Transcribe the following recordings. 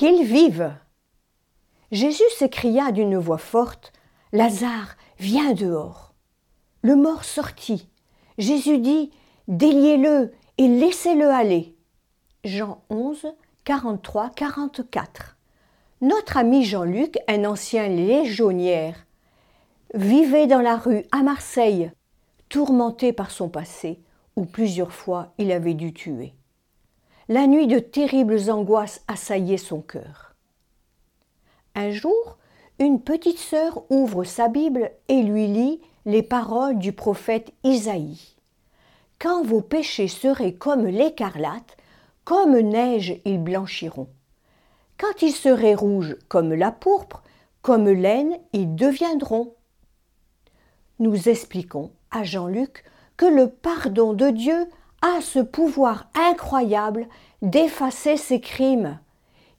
Qu'il vive Jésus s'écria d'une voix forte Lazare, viens dehors. Le mort sortit. Jésus dit Déliez-le et laissez-le aller. Jean 11, 43, 44. Notre ami Jean-Luc, un ancien légionnaire, vivait dans la rue à Marseille, tourmenté par son passé, où plusieurs fois il avait dû tuer. La nuit de terribles angoisses assaillaient son cœur. Un jour, une petite sœur ouvre sa Bible et lui lit les paroles du prophète Isaïe. Quand vos péchés seraient comme l'écarlate, comme neige ils blanchiront. Quand ils seraient rouges comme la pourpre, comme laine ils deviendront. Nous expliquons à Jean-Luc que le pardon de Dieu a ce pouvoir incroyable d'effacer ses crimes,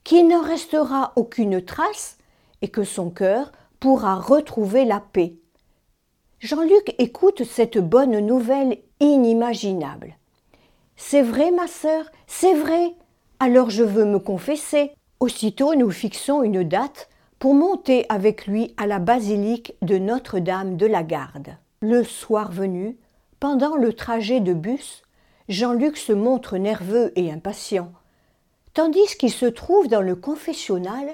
qu'il n'en restera aucune trace et que son cœur pourra retrouver la paix. Jean-Luc écoute cette bonne nouvelle inimaginable. C'est vrai, ma sœur, c'est vrai. Alors je veux me confesser. Aussitôt nous fixons une date pour monter avec lui à la basilique de Notre-Dame de la Garde. Le soir venu, pendant le trajet de bus, Jean-Luc se montre nerveux et impatient. Tandis qu'il se trouve dans le confessionnal,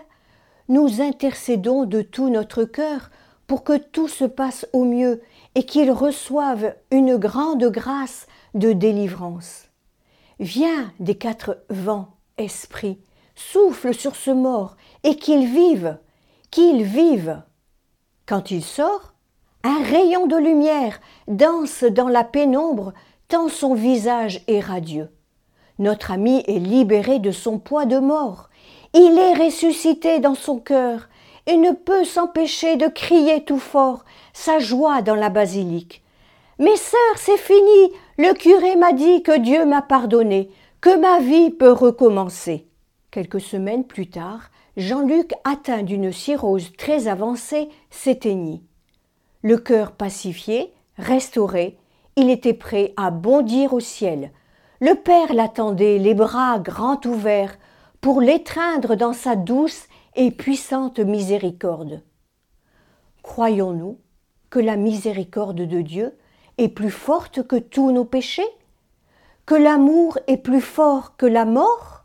nous intercédons de tout notre cœur pour que tout se passe au mieux et qu'il reçoive une grande grâce de délivrance. Viens des quatre vents, esprit, souffle sur ce mort et qu'il vive, qu'il vive. Quand il sort, un rayon de lumière danse dans la pénombre tant son visage est radieux. Notre ami est libéré de son poids de mort. Il est ressuscité dans son cœur et ne peut s'empêcher de crier tout fort sa joie dans la basilique. Mes sœurs, c'est fini. Le curé m'a dit que Dieu m'a pardonné, que ma vie peut recommencer. Quelques semaines plus tard, Jean-Luc, atteint d'une cirrhose très avancée, s'éteignit. Le cœur pacifié, restauré, il était prêt à bondir au ciel. Le Père l'attendait, les bras grands ouverts, pour l'étreindre dans sa douce et puissante miséricorde. Croyons-nous que la miséricorde de Dieu est plus forte que tous nos péchés? Que l'amour est plus fort que la mort?